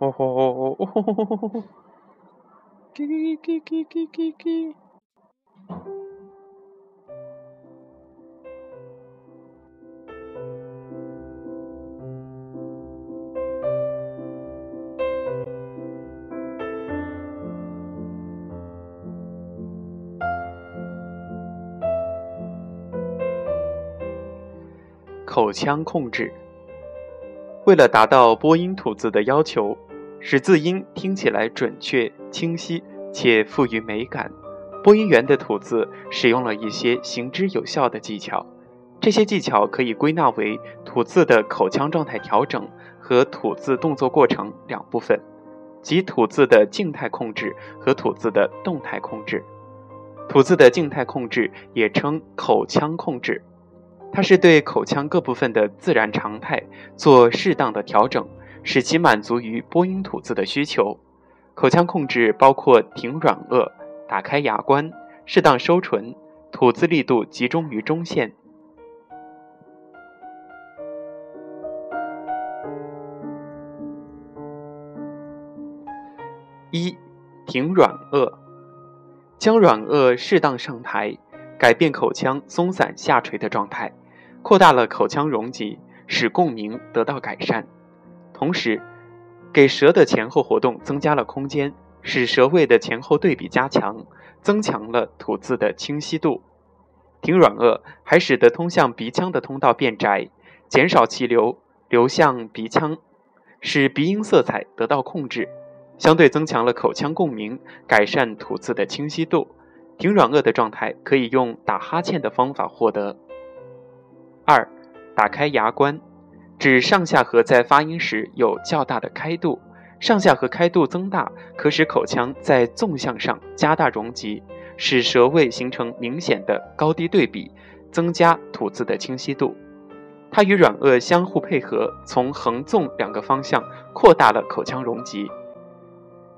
哦吼哦吼吼吼吼吼吼，叽叽叽叽叽叽叽。口腔控制。为了达到播音吐字的要求，使字音听起来准确、清晰且富于美感，播音员的吐字使用了一些行之有效的技巧。这些技巧可以归纳为吐字的口腔状态调整和吐字动作过程两部分，即吐字的静态控制和吐字的动态控制。吐字的静态控制也称口腔控制。它是对口腔各部分的自然常态做适当的调整，使其满足于播音吐字的需求。口腔控制包括挺软腭、打开牙关、适当收唇、吐字力度集中于中线。一、挺软腭，将软腭适当上抬，改变口腔松散下垂的状态。扩大了口腔容积，使共鸣得到改善，同时给舌的前后活动增加了空间，使舌位的前后对比加强，增强了吐字的清晰度。挺软腭还使得通向鼻腔的通道变窄，减少气流流向鼻腔，使鼻音色彩得到控制，相对增强了口腔共鸣，改善吐字的清晰度。挺软腭的状态可以用打哈欠的方法获得。二，打开牙关，指上下颌在发音时有较大的开度，上下颌开度增大，可使口腔在纵向上加大容积，使舌位形成明显的高低对比，增加吐字的清晰度。它与软腭相互配合，从横纵两个方向扩大了口腔容积。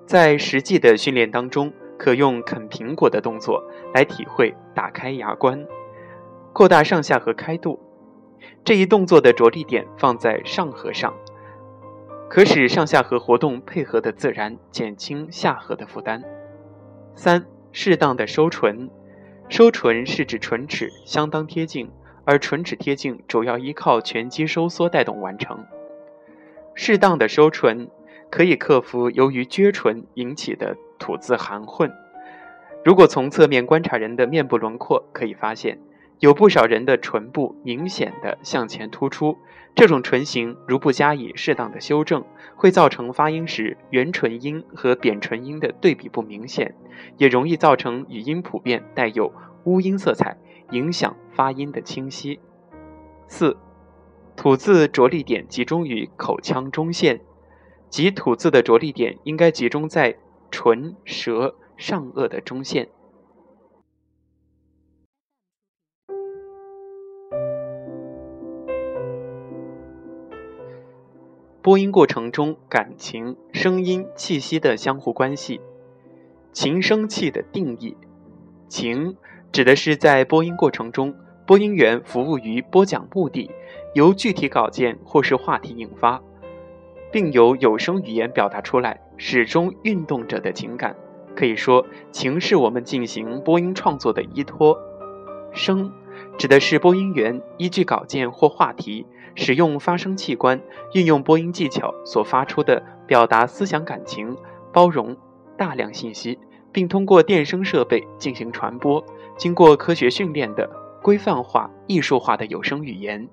在实际的训练当中，可用啃苹果的动作来体会打开牙关，扩大上下颌开度。这一动作的着力点放在上颌上，可使上下颌活动配合的自然，减轻下颌的负担。三、适当的收唇，收唇是指唇齿相当贴近，而唇齿贴近主要依靠全肌收缩带动完成。适当的收唇可以克服由于撅唇引起的吐字含混。如果从侧面观察人的面部轮廓，可以发现。有不少人的唇部明显的向前突出，这种唇形如不加以适当的修正，会造成发音时圆唇音和扁唇音的对比不明显，也容易造成语音普遍带有乌音色彩，影响发音的清晰。四，吐字着力点集中于口腔中线，即吐字的着力点应该集中在唇舌上颚的中线。播音过程中，感情、声音、气息的相互关系。情声气的定义：情指的是在播音过程中，播音员服务于播讲目的，由具体稿件或是话题引发，并由有声语言表达出来，始终运动着的情感。可以说，情是我们进行播音创作的依托。声指的是播音员依据稿件或话题。使用发声器官，运用播音技巧所发出的表达思想感情、包容大量信息，并通过电声设备进行传播，经过科学训练的规范化、艺术化的有声语言。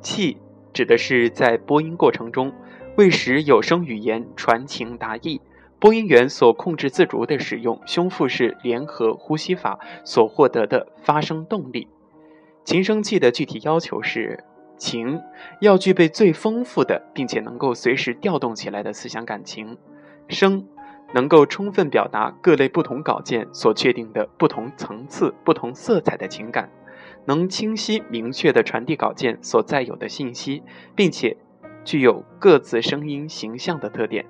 气指的是在播音过程中，为使有声语言传情达意，播音员所控制自如的使用胸腹式联合呼吸法所获得的发声动力。琴声气的具体要求是：情要具备最丰富的，并且能够随时调动起来的思想感情；声能够充分表达各类不同稿件所确定的不同层次、不同色彩的情感，能清晰明确地传递稿件所载有的信息，并且具有各自声音形象的特点。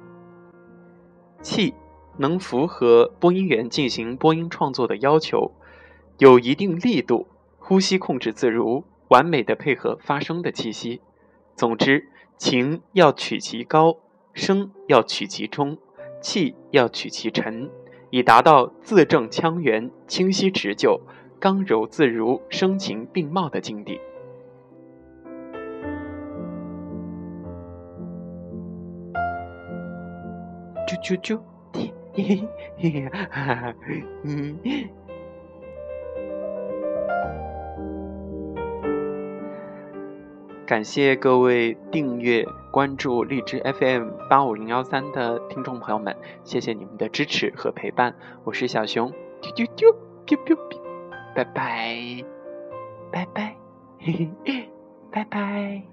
气能符合播音员进行播音创作的要求，有一定力度。呼吸控制自如，完美的配合发声的气息。总之，情要取其高，声要取其中，气要取其沉，以达到字正腔圆、清晰持久、刚柔自如、声情并茂的境地。啾啾啾，嘿嘿嘿嘿，哈哈，嗯。感谢各位订阅、关注荔枝 FM 八五零幺三的听众朋友们，谢谢你们的支持和陪伴。我是小熊，啾啾啾，啾啾啾，拜拜，拜拜，嘿嘿，拜拜。